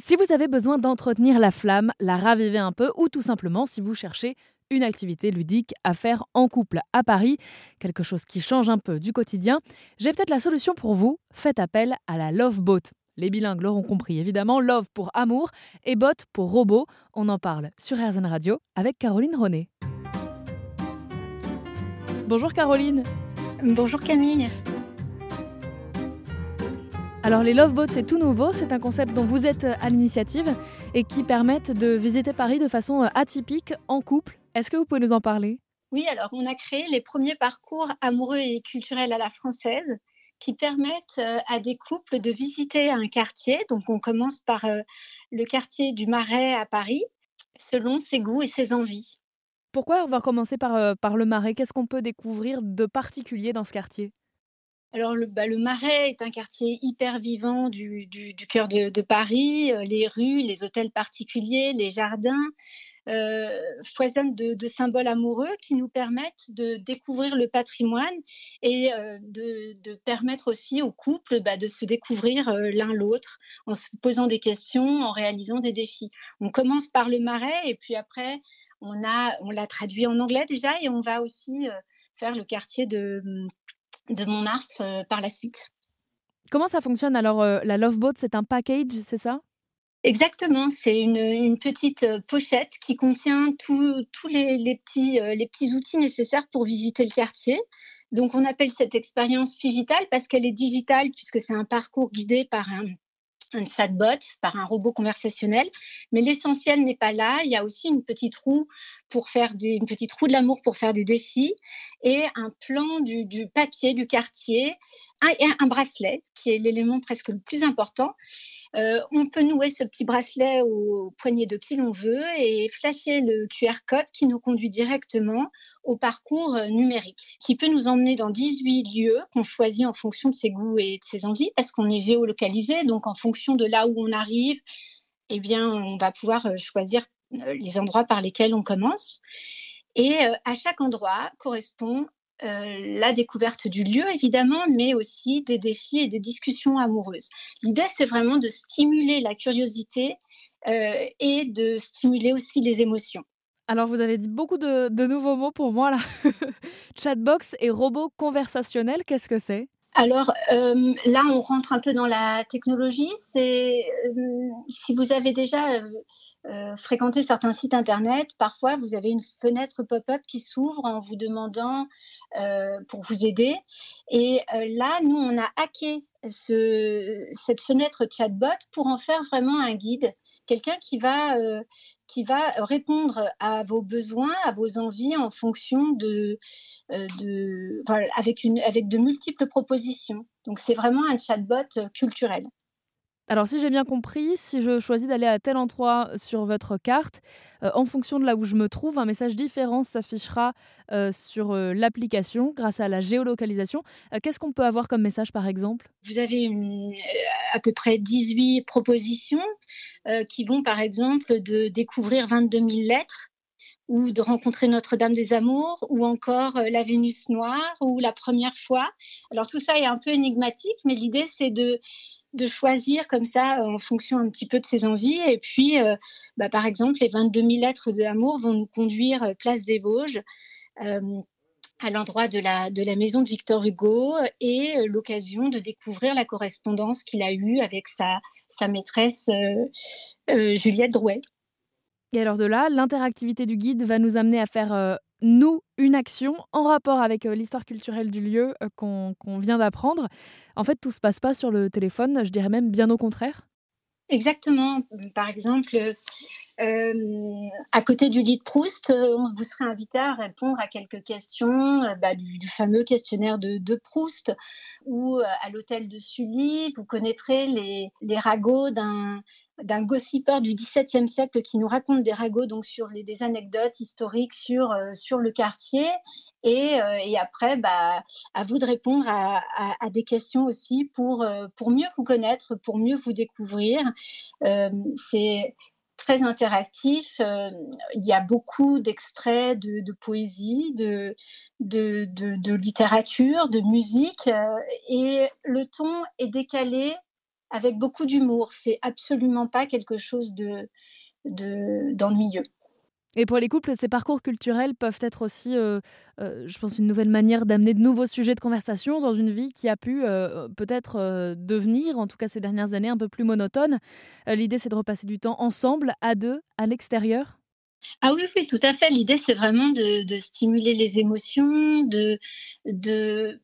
Si vous avez besoin d'entretenir la flamme, la raviver un peu, ou tout simplement si vous cherchez une activité ludique à faire en couple à Paris, quelque chose qui change un peu du quotidien, j'ai peut-être la solution pour vous. Faites appel à la Love Boat. Les bilingues l'auront compris évidemment, Love pour amour et Bot pour robot. On en parle sur RZN Radio avec Caroline René. Bonjour Caroline. Bonjour Camille. Alors les Love Boats, c'est tout nouveau, c'est un concept dont vous êtes à l'initiative et qui permettent de visiter Paris de façon euh, atypique en couple. Est-ce que vous pouvez nous en parler? Oui, alors on a créé les premiers parcours amoureux et culturels à la française qui permettent euh, à des couples de visiter un quartier. Donc on commence par euh, le quartier du Marais à Paris, selon ses goûts et ses envies. Pourquoi on va commencer par, par le Marais? Qu'est-ce qu'on peut découvrir de particulier dans ce quartier? Alors, le, bah, le, Marais est un quartier hyper vivant du, cœur de, Paris. Euh, les rues, les hôtels particuliers, les jardins euh, foisonnent de, symboles amoureux qui nous permettent de découvrir le patrimoine et euh, de, permettre aussi aux couples bah, de se découvrir l'un l'autre en se posant des questions, en réalisant des défis. On commence par le Marais et puis après, on, a, on l'a traduit en anglais déjà et on va aussi faire le quartier de de Montmartre euh, par la suite. Comment ça fonctionne alors euh, La Love Boat, c'est un package, c'est ça? Exactement, c'est une, une, petite euh, pochette qui contient tous les, les, petits, les petits outils nécessaires pour visiter le quartier. Donc on appelle cette expérience digitale parce qu'elle est digitale puisque c'est un parcours guidé par un, un chatbot, par un robot conversationnel. Mais l'essentiel n'est pas là. Il y a aussi une petite roue pour faire des, une petite roue de l'amour pour faire des défis et un plan du, du papier du quartier et un bracelet qui est l'élément presque le plus important. Euh, on peut nouer ce petit bracelet au poignet de qui l'on veut et flasher le QR code qui nous conduit directement au parcours euh, numérique, qui peut nous emmener dans 18 lieux qu'on choisit en fonction de ses goûts et de ses envies, parce qu'on est géolocalisé, donc en fonction de là où on arrive, eh bien, on va pouvoir euh, choisir les endroits par lesquels on commence. Et à chaque endroit correspond euh, la découverte du lieu, évidemment, mais aussi des défis et des discussions amoureuses. L'idée, c'est vraiment de stimuler la curiosité euh, et de stimuler aussi les émotions. Alors, vous avez dit beaucoup de, de nouveaux mots pour moi, là. Chatbox et robot conversationnel, qu'est-ce que c'est? Alors euh, là, on rentre un peu dans la technologie. Euh, si vous avez déjà euh, fréquenté certains sites internet, parfois vous avez une fenêtre pop-up qui s'ouvre en vous demandant pour vous aider. Et là, nous, on a hacké ce, cette fenêtre chatbot pour en faire vraiment un guide, quelqu'un qui va qui va répondre à vos besoins, à vos envies en fonction de, voilà, avec de multiples propositions. Donc c'est vraiment un chatbot culturel. Alors si j'ai bien compris, si je choisis d'aller à tel endroit sur votre carte, euh, en fonction de là où je me trouve, un message différent s'affichera euh, sur euh, l'application grâce à la géolocalisation. Qu'est-ce qu'on peut avoir comme message par exemple? Vous avez à peu près 18 propositions qui vont par exemple de découvrir 22 000 lettres ou de rencontrer Notre-Dame des Amours, ou encore la Vénus noire, ou la première fois. Alors tout ça est un peu énigmatique, mais l'idée c'est de de choisir comme ça en fonction un petit peu de ses envies. Et puis, euh, bah, par exemple, les 22 000 lettres d'amour vont nous conduire euh, place des Vosges. Euh, à l'endroit de la, de la maison de Victor Hugo et euh, l'occasion de découvrir la correspondance qu'il a eue avec sa, sa maîtresse euh, Juliette Drouet. Et alors de là, l'interactivité du guide va nous amener à faire euh, nous une action en rapport avec euh, l'histoire culturelle du lieu euh, qu'on qu vient d'apprendre. En fait, tout se passe pas sur le téléphone, je dirais même bien au contraire. Exactement. Par exemple, euh, à côté du lit de Proust, vous serait invité à répondre à quelques questions bah, du, du, fameux questionnaire de, de Proust ou à l'hôtel de Sully, vous connaîtrez les, les ragots d'un d'un gossipeur du XVIIe siècle qui nous raconte des ragots donc sur les, des anecdotes historiques sur euh, sur le quartier et, euh, et après bah, à vous de répondre à, à, à des questions aussi pour euh, pour mieux vous connaître pour mieux vous découvrir euh, c'est très interactif. Il y a beaucoup d'extraits de, de, poésie, de, de, de, littérature, de musique, et le ton est décalé avec beaucoup d'humour. C'est absolument pas quelque chose de, de d'ennuyeux. Et pour les couples, ces parcours culturels peuvent être aussi, euh, euh, je pense, une nouvelle manière d'amener de nouveaux sujets de conversation dans une vie qui a pu euh, peut-être devenir, en tout cas ces dernières années, un peu plus monotone. L'idée, c'est de repasser du temps ensemble, à deux, à l'extérieur. Ah oui, oui, tout à fait. L'idée, c'est vraiment de, stimuler les émotions, de, de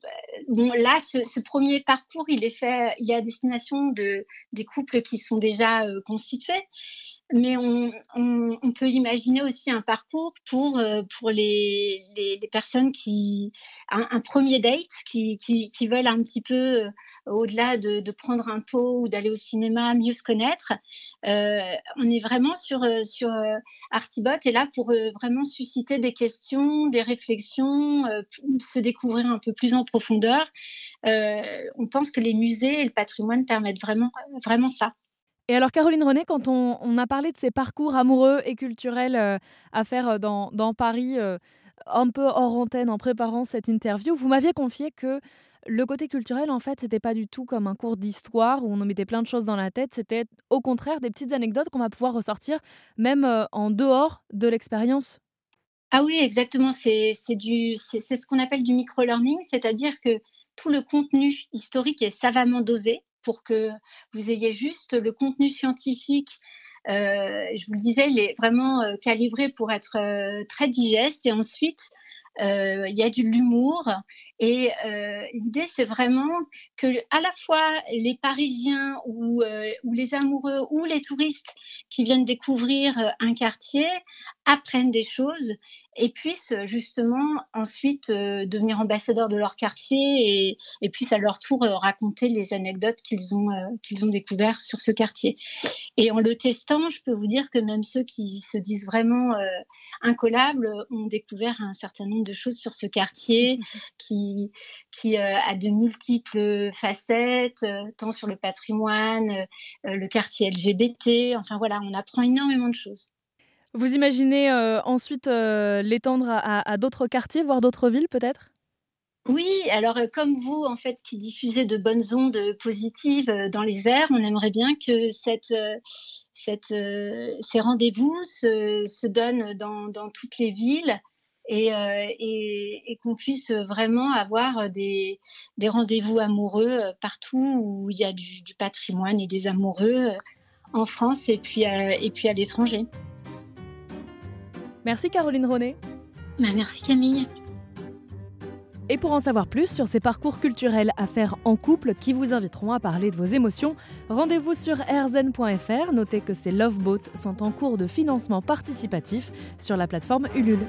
bon, là, ce, premier parcours, il est fait, il est à destination de des couples qui sont déjà constitués mais on, on, peut imaginer aussi un parcours pour, euh, pour les, les, personnes qui. Un, premier date qui, qui, qui, veulent un petit peu, euh, au-delà de, de, prendre un pot ou d'aller au cinéma, mieux se connaître. Euh, on est vraiment sur, sur Artibot et là pour vraiment susciter des questions, des réflexions, se découvrir un peu plus en profondeur. on pense que les musées et le patrimoine permettent vraiment, vraiment ça. Et alors, Caroline René, quand on, a parlé de ces parcours amoureux et culturels euh, à faire euh, dans, Paris, euh, un peu hors antenne en préparant cette interview, vous m'aviez confié que le côté culturel, en fait, c'était pas du tout comme un cours d'histoire où on nous mettait plein de choses dans la tête. C'était au contraire des petites anecdotes qu'on va pouvoir ressortir même en dehors de l'expérience. Ah oui, exactement. C'est ce qu'on appelle du micro-learning, c'est-à-dire que tout le contenu historique est savamment dosé pour que vous ayez juste le contenu scientifique. Euh, je vous le disais, il est vraiment euh, calibré pour être euh, très digeste. Et ensuite, il y a de l'humour. Et l'idée, c'est vraiment que à la fois les Parisiens ou, ou, les amoureux ou les touristes qui viennent découvrir un quartier apprennent des choses et puissent justement ensuite euh, devenir ambassadeurs de leur quartier et, et puissent à leur tour euh, raconter les anecdotes qu'ils ont, euh, qu'ils ont découvertes sur ce quartier. Et en le testant, je peux vous dire que même ceux qui se disent vraiment incollables ont découvert un certain nombre de choses sur ce quartier qui, qui a de multiples facettes, tant sur le patrimoine, le quartier LGBT. Enfin voilà, on apprend énormément de choses. Vous imaginez euh, ensuite euh, l'étendre à, d'autres quartiers, voire d'autres villes peut-être? Oui, alors euh, comme vous, en fait, qui diffusez de bonnes ondes positives dans les airs, on aimerait bien que cette, ces rendez-vous se, donnent dans, toutes les villes et, qu'on puisse vraiment avoir des, rendez-vous amoureux partout où il y a du, patrimoine et des amoureux en France et et puis à l'étranger. Merci Caroline Ronet. Bah, merci Camille. Et pour en savoir plus sur ces parcours culturels à faire en couple qui vous inviteront à parler de vos émotions, rendez-vous sur airzen.fr. Notez que ces Love Boats sont en cours de financement participatif sur la plateforme Ulule.